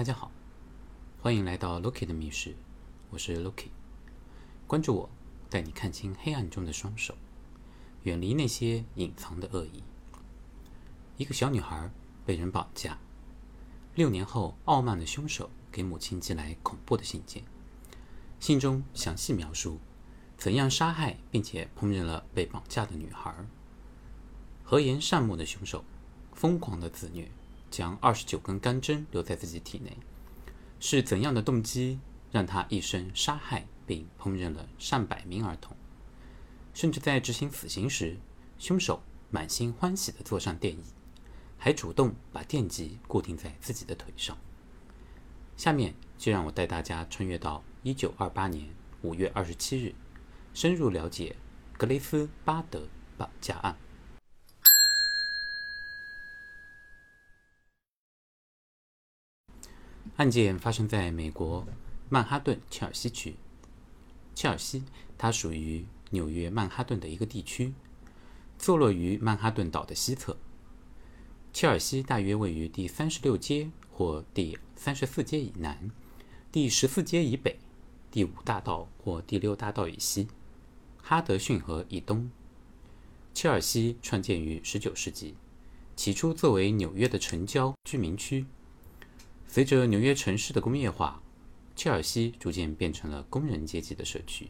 大家好，欢迎来到 Lucky 的密室，我是 Lucky。关注我，带你看清黑暗中的双手，远离那些隐藏的恶意。一个小女孩被人绑架，六年后，傲慢的凶手给母亲寄来恐怖的信件，信中详细描述怎样杀害并且烹饪了被绑架的女孩。和颜善目的凶手，疯狂的自虐。将二十九根钢针留在自己体内，是怎样的动机让他一生杀害并烹饪了上百名儿童？甚至在执行死刑时，凶手满心欢喜地坐上电椅，还主动把电极固定在自己的腿上。下面就让我带大家穿越到一九二八年五月二十七日，深入了解格雷斯巴德绑架案。案件发生在美国曼哈顿切尔西区。切尔西，它属于纽约曼哈顿的一个地区，坐落于曼哈顿岛的西侧。切尔西大约位于第三十六街或第三十四街以南，第十四街以北，第五大道或第六大道以西，哈德逊河以东。切尔西创建于十九世纪，起初作为纽约的城郊居民区。随着纽约城市的工业化，切尔西逐渐变成了工人阶级的社区。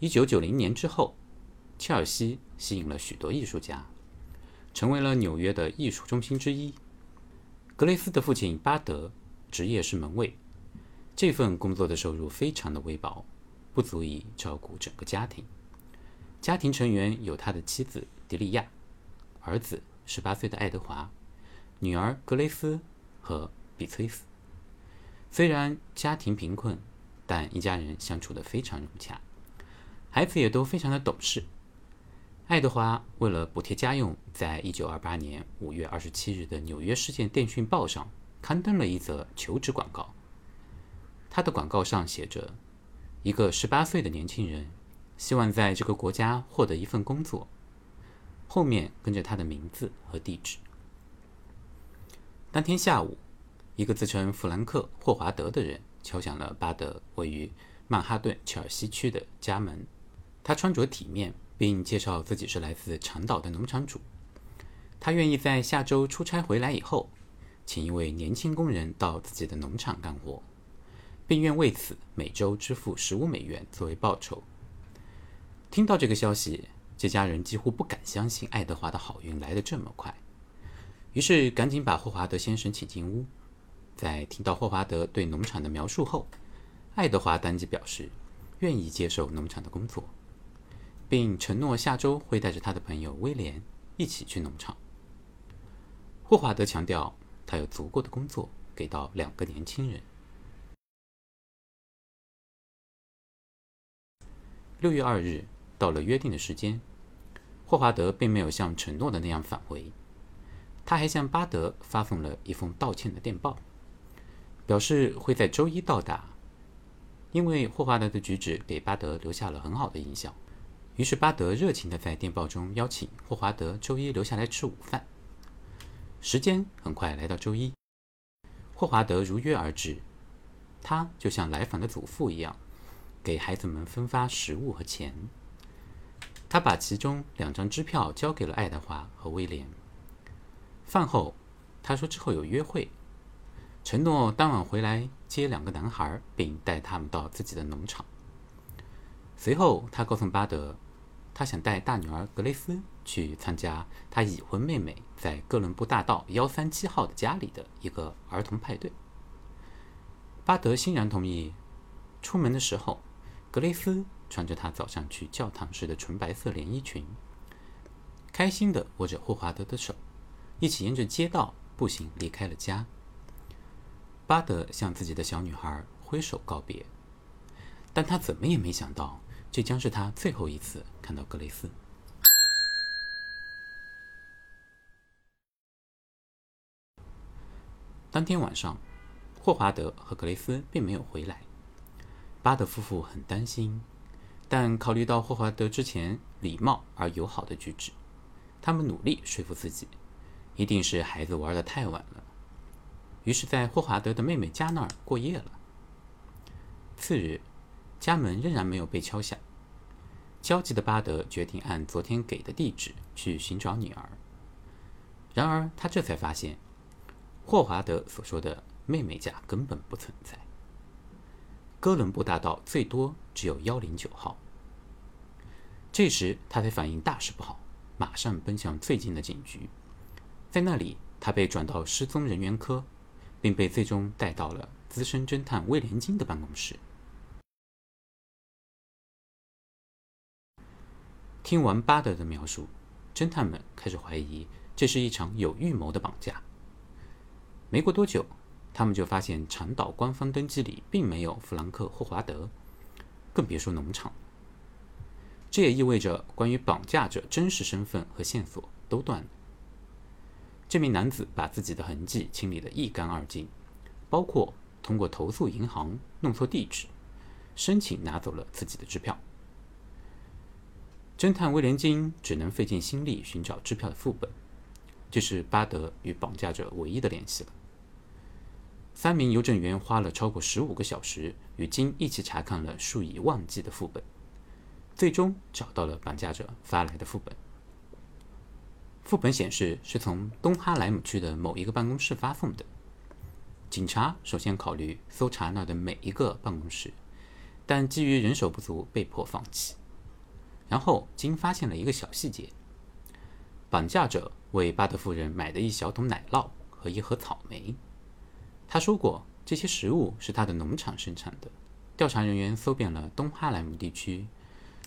一九九零年之后，切尔西吸引了许多艺术家，成为了纽约的艺术中心之一。格雷斯的父亲巴德职业是门卫，这份工作的收入非常的微薄，不足以照顾整个家庭。家庭成员有他的妻子迪利亚，儿子十八岁的爱德华，女儿格雷斯和。比崔斯。虽然家庭贫困，但一家人相处的非常融洽，孩子也都非常的懂事。爱德华为了补贴家用，在一九二八年五月二十七日的《纽约市县电讯报》上刊登了一则求职广告。他的广告上写着：“一个十八岁的年轻人，希望在这个国家获得一份工作。”后面跟着他的名字和地址。当天下午。一个自称弗兰克·霍华德的人敲响了巴德位于曼哈顿切尔西区的家门。他穿着体面，并介绍自己是来自长岛的农场主。他愿意在下周出差回来以后，请一位年轻工人到自己的农场干活，并愿为此每周支付十五美元作为报酬。听到这个消息，这家人几乎不敢相信爱德华的好运来得这么快，于是赶紧把霍华德先生请进屋。在听到霍华德对农场的描述后，爱德华当即表示愿意接受农场的工作，并承诺下周会带着他的朋友威廉一起去农场。霍华德强调，他有足够的工作给到两个年轻人。六月二日到了约定的时间，霍华德并没有像承诺的那样返回，他还向巴德发送了一封道歉的电报。表示会在周一到达，因为霍华德的举止给巴德留下了很好的印象，于是巴德热情地在电报中邀请霍华德周一留下来吃午饭。时间很快来到周一，霍华德如约而至，他就像来访的祖父一样，给孩子们分发食物和钱。他把其中两张支票交给了爱德华和威廉。饭后，他说之后有约会。承诺当晚回来接两个男孩，并带他们到自己的农场。随后，他告诉巴德，他想带大女儿格雷斯去参加他已婚妹妹在哥伦布大道幺三七号的家里的一个儿童派对。巴德欣然同意。出门的时候，格雷斯穿着她早上去教堂时的纯白色连衣裙，开心地握着霍华德的手，一起沿着街道步行离开了家。巴德向自己的小女孩挥手告别，但他怎么也没想到，这将是他最后一次看到格雷斯。当天晚上，霍华德和格雷斯并没有回来。巴德夫妇很担心，但考虑到霍华德之前礼貌而友好的举止，他们努力说服自己，一定是孩子玩的太晚了。于是，在霍华德的妹妹家那儿过夜了。次日，家门仍然没有被敲响。焦急的巴德决定按昨天给的地址去寻找女儿。然而，他这才发现，霍华德所说的妹妹家根本不存在。哥伦布大道最多只有幺零九号。这时，他才反应大事不好，马上奔向最近的警局。在那里，他被转到失踪人员科。并被最终带到了资深侦探威廉金的办公室。听完巴德的描述，侦探们开始怀疑这是一场有预谋的绑架。没过多久，他们就发现长岛官方登记里并没有弗兰克·霍华德，更别说农场。这也意味着关于绑架者真实身份和线索都断了。这名男子把自己的痕迹清理得一干二净，包括通过投诉银行弄错地址，申请拿走了自己的支票。侦探威廉金只能费尽心力寻找支票的副本，这是巴德与绑架者唯一的联系了。三名邮政员花了超过十五个小时，与金一起查看了数以万计的副本，最终找到了绑架者发来的副本。副本显示是从东哈莱姆区的某一个办公室发送的。警察首先考虑搜查那的每一个办公室，但基于人手不足，被迫放弃。然后，金发现了一个小细节：绑架者为巴德夫人买的一小桶奶酪和一盒草莓。他说过，这些食物是他的农场生产的。调查人员搜遍了东哈莱姆地区，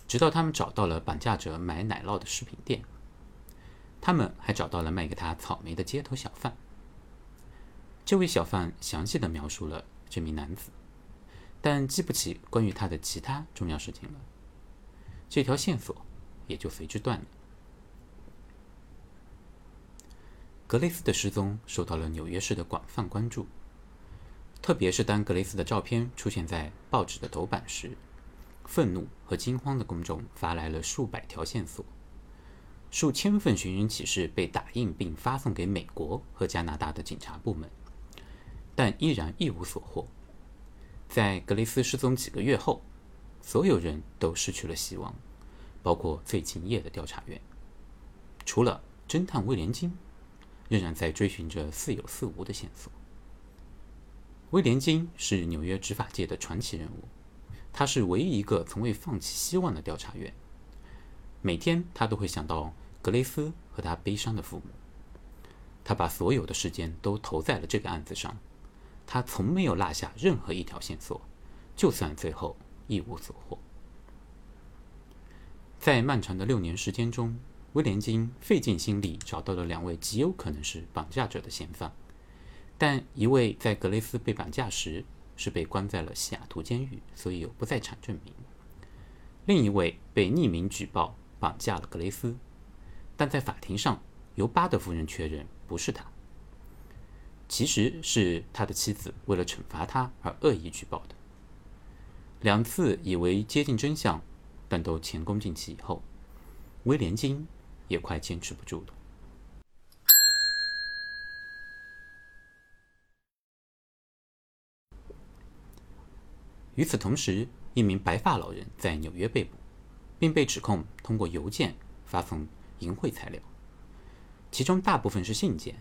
直到他们找到了绑架者买奶酪的食品店。他们还找到了卖给他草莓的街头小贩。这位小贩详细的描述了这名男子，但记不起关于他的其他重要事情了。这条线索也就随之断了。格雷斯的失踪受到了纽约市的广泛关注，特别是当格雷斯的照片出现在报纸的头版时，愤怒和惊慌的公众发来了数百条线索。数千份寻人启事被打印并发送给美国和加拿大的警察部门，但依然一无所获。在格雷斯失踪几个月后，所有人都失去了希望，包括最敬业的调查员。除了侦探威廉金，仍然在追寻着似有似无的线索。威廉金是纽约执法界的传奇人物，他是唯一一个从未放弃希望的调查员。每天，他都会想到格雷斯和他悲伤的父母。他把所有的时间都投在了这个案子上，他从没有落下任何一条线索，就算最后一无所获。在漫长的六年时间中，威廉金费尽心力找到了两位极有可能是绑架者的嫌犯，但一位在格雷斯被绑架时是被关在了西雅图监狱，所以有不在场证明；另一位被匿名举报。绑架了格雷斯，但在法庭上由巴德夫人确认不是他，其实是他的妻子为了惩罚他而恶意举报的。两次以为接近真相，但都前功尽弃以后，威廉金也快坚持不住了。与此同时，一名白发老人在纽约被捕。并被指控通过邮件发送淫秽材料，其中大部分是信件。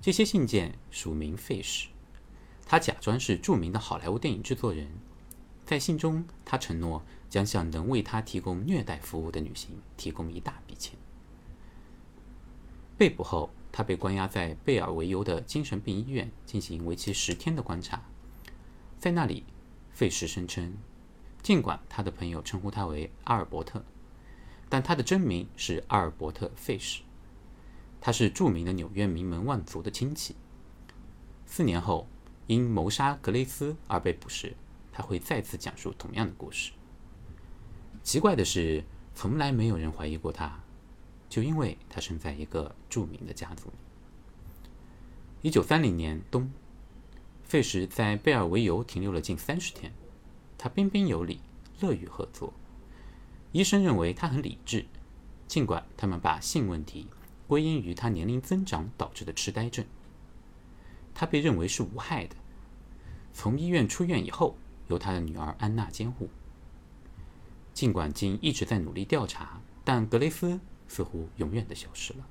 这些信件署名费什，他假装是著名的好莱坞电影制作人。在信中，他承诺将向能为他提供虐待服务的女性提供一大笔钱。被捕后，他被关押在贝尔维尤的精神病医院进行为期十天的观察。在那里，费什声称。尽管他的朋友称呼他为阿尔伯特，但他的真名是阿尔伯特·费什。他是著名的纽约名门望族的亲戚。四年后，因谋杀格雷斯而被捕时，他会再次讲述同样的故事。奇怪的是，从来没有人怀疑过他，就因为他生在一个著名的家族。一九三零年冬，费什在贝尔维尤停留了近三十天。他彬彬有礼，乐于合作。医生认为他很理智，尽管他们把性问题归因于他年龄增长导致的痴呆症。他被认为是无害的。从医院出院以后，由他的女儿安娜监护。尽管金一直在努力调查，但格雷斯似乎永远的消失了。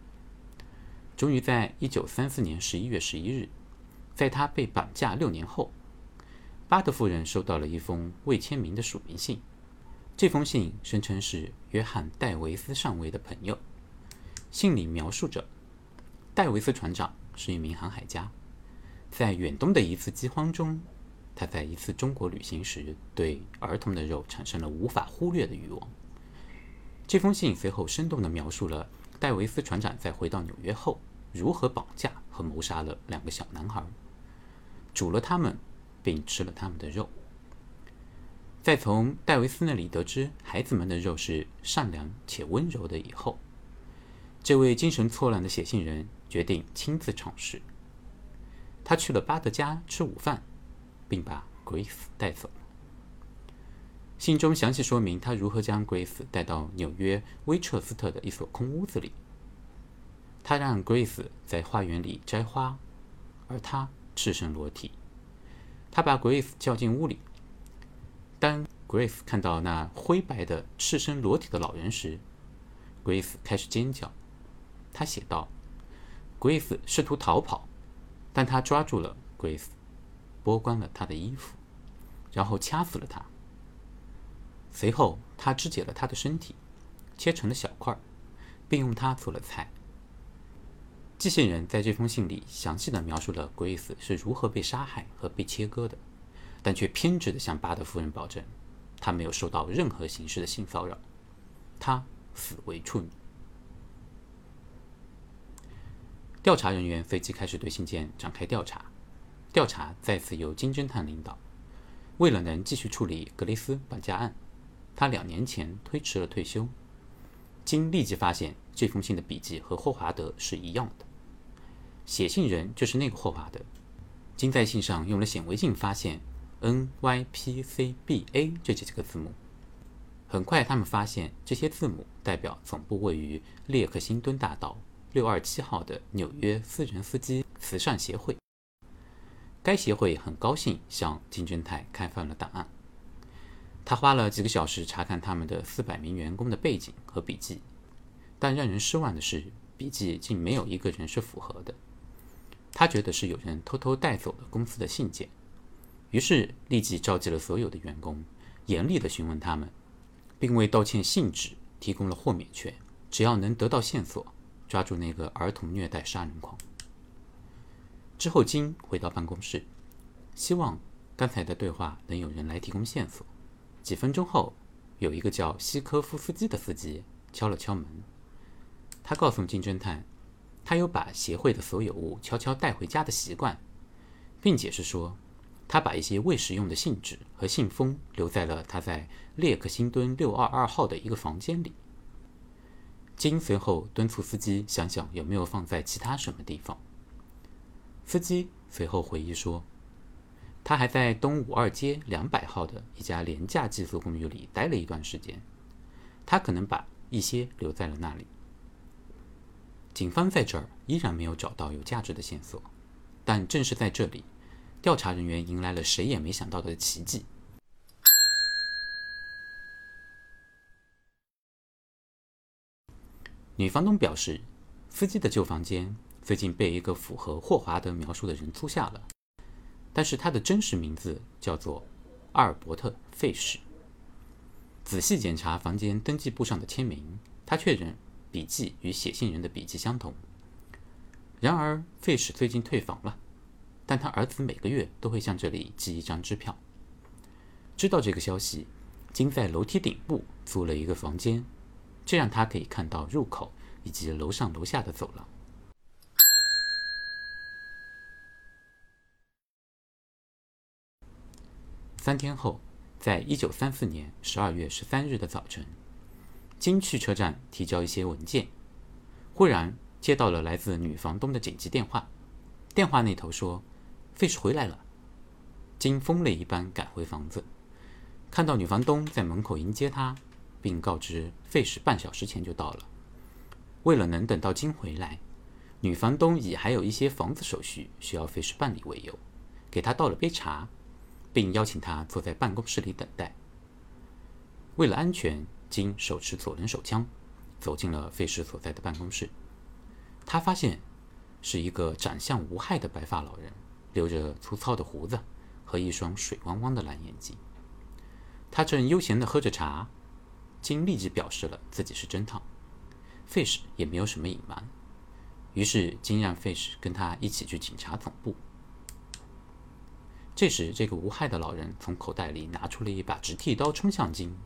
终于在一九三四年十一月十一日，在他被绑架六年后，巴德夫人收到了一封未签名的署名信。这封信声称是约翰·戴维斯上尉的朋友。信里描述着，戴维斯船长是一名航海家，在远东的一次饥荒中，他在一次中国旅行时对儿童的肉产生了无法忽略的欲望。这封信随后生动地描述了戴维斯船长在回到纽约后如何绑架和谋杀了两个小男孩，煮了他们，并吃了他们的肉。在从戴维斯那里得知孩子们的肉是善良且温柔的以后，这位精神错乱的写信人决定亲自尝试。他去了巴德家吃午饭，并把 Grace 带走。信中详细说明他如何将 Grace 带到纽约威彻斯特的一所空屋子里。他让 Grace 在花园里摘花，而他赤身裸体。他把 Grace 叫进屋里。当 Grace 看到那灰白的赤身裸体的老人时，Grace 开始尖叫。他写道：“Grace 试图逃跑，但他抓住了 Grace，剥光了她的衣服，然后掐死了她。随后，他肢解了她的身体，切成了小块，并用它做了菜。”寄信人在这封信里详细的描述了 Grace 是如何被杀害和被切割的。但却偏执地向巴德夫人保证，他没有受到任何形式的性骚扰，他死为处女。调查人员随即开始对信件展开调查，调查再次由金侦探领导。为了能继续处理格雷斯绑架案，他两年前推迟了退休。金立即发现这封信的笔迹和霍华德是一样的，写信人就是那个霍华德。金在信上用了显微镜发现。N Y P C B A 这几个字母，很快他们发现这些字母代表总部位于列克星敦大道六二七号的纽约私人司机慈善协会。该协会很高兴向金侦探开放了档案。他花了几个小时查看他们的四百名员工的背景和笔记，但让人失望的是，笔记竟没有一个人是符合的。他觉得是有人偷偷带走了公司的信件。于是立即召集了所有的员工，严厉地询问他们，并为道歉信纸提供了豁免权。只要能得到线索，抓住那个儿童虐待杀人狂。之后，金回到办公室，希望刚才的对话能有人来提供线索。几分钟后，有一个叫西科夫斯基的司机敲了敲门。他告诉金侦探，他有把协会的所有物悄悄带回家的习惯，并解释说。他把一些未使用的信纸和信封留在了他在列克星敦六二二号的一个房间里。金随后敦促司机想想有没有放在其他什么地方。司机随后回忆说，他还在东五二街两百号的一家廉价寄宿公寓里待了一段时间，他可能把一些留在了那里。警方在这儿依然没有找到有价值的线索，但正是在这里。调查人员迎来了谁也没想到的奇迹。女房东表示，司机的旧房间最近被一个符合霍华德描述的人租下了，但是他的真实名字叫做阿尔伯特·费什。仔细检查房间登记簿上的签名，他确认笔记与写信人的笔记相同。然而，费什最近退房了。但他儿子每个月都会向这里寄一张支票。知道这个消息，金在楼梯顶部租了一个房间，这样他可以看到入口以及楼上楼下的走廊。三天后，在一九三四年十二月十三日的早晨，金去车站提交一些文件，忽然接到了来自女房东的紧急电话。电话那头说。费什回来了，金疯了一般赶回房子，看到女房东在门口迎接他，并告知费什半小时前就到了。为了能等到金回来，女房东以还有一些房子手续需要费时办理为由，给他倒了杯茶，并邀请他坐在办公室里等待。为了安全，金手持左轮手枪走进了费氏所在的办公室。他发现是一个长相无害的白发老人，留着粗糙的胡子和一双水汪汪的蓝眼睛。他正悠闲地喝着茶，金立即表示了自己是侦探，费氏也没有什么隐瞒。于是金让费氏跟他一起去警察总部。这时，这个无害的老人从口袋里拿出了一把直剃刀，冲向金。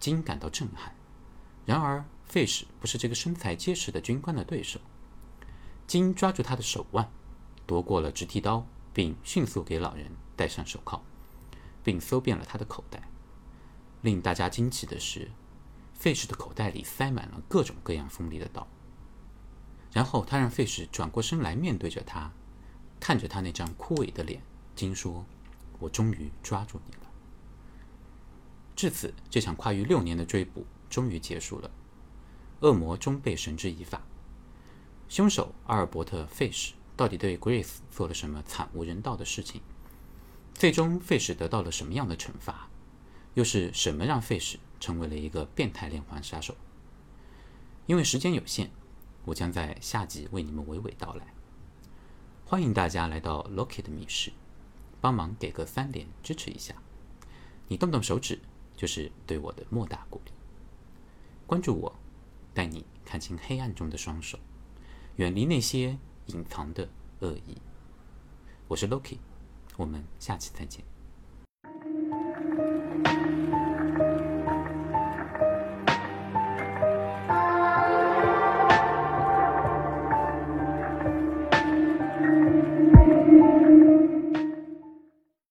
金感到震撼。然而，费什不是这个身材结实的军官的对手。金抓住他的手腕，夺过了直剃刀，并迅速给老人戴上手铐，并搜遍了他的口袋。令大家惊奇的是，费什的口袋里塞满了各种各样锋利的刀。然后他让费什转过身来，面对着他，看着他那张枯萎的脸。金说：“我终于抓住你了。”至此，这场跨越六年的追捕终于结束了。恶魔终被绳之以法。凶手阿尔伯特·费什到底对 Grace 做了什么惨无人道的事情？最终，费什得到了什么样的惩罚？又是什么让费什成为了一个变态连环杀手？因为时间有限，我将在下集为你们娓娓道来。欢迎大家来到 Loki 的密室，帮忙给个三连支持一下。你动动手指。就是对我的莫大鼓励。关注我，带你看清黑暗中的双手，远离那些隐藏的恶意。我是 Loki，我们下期再见。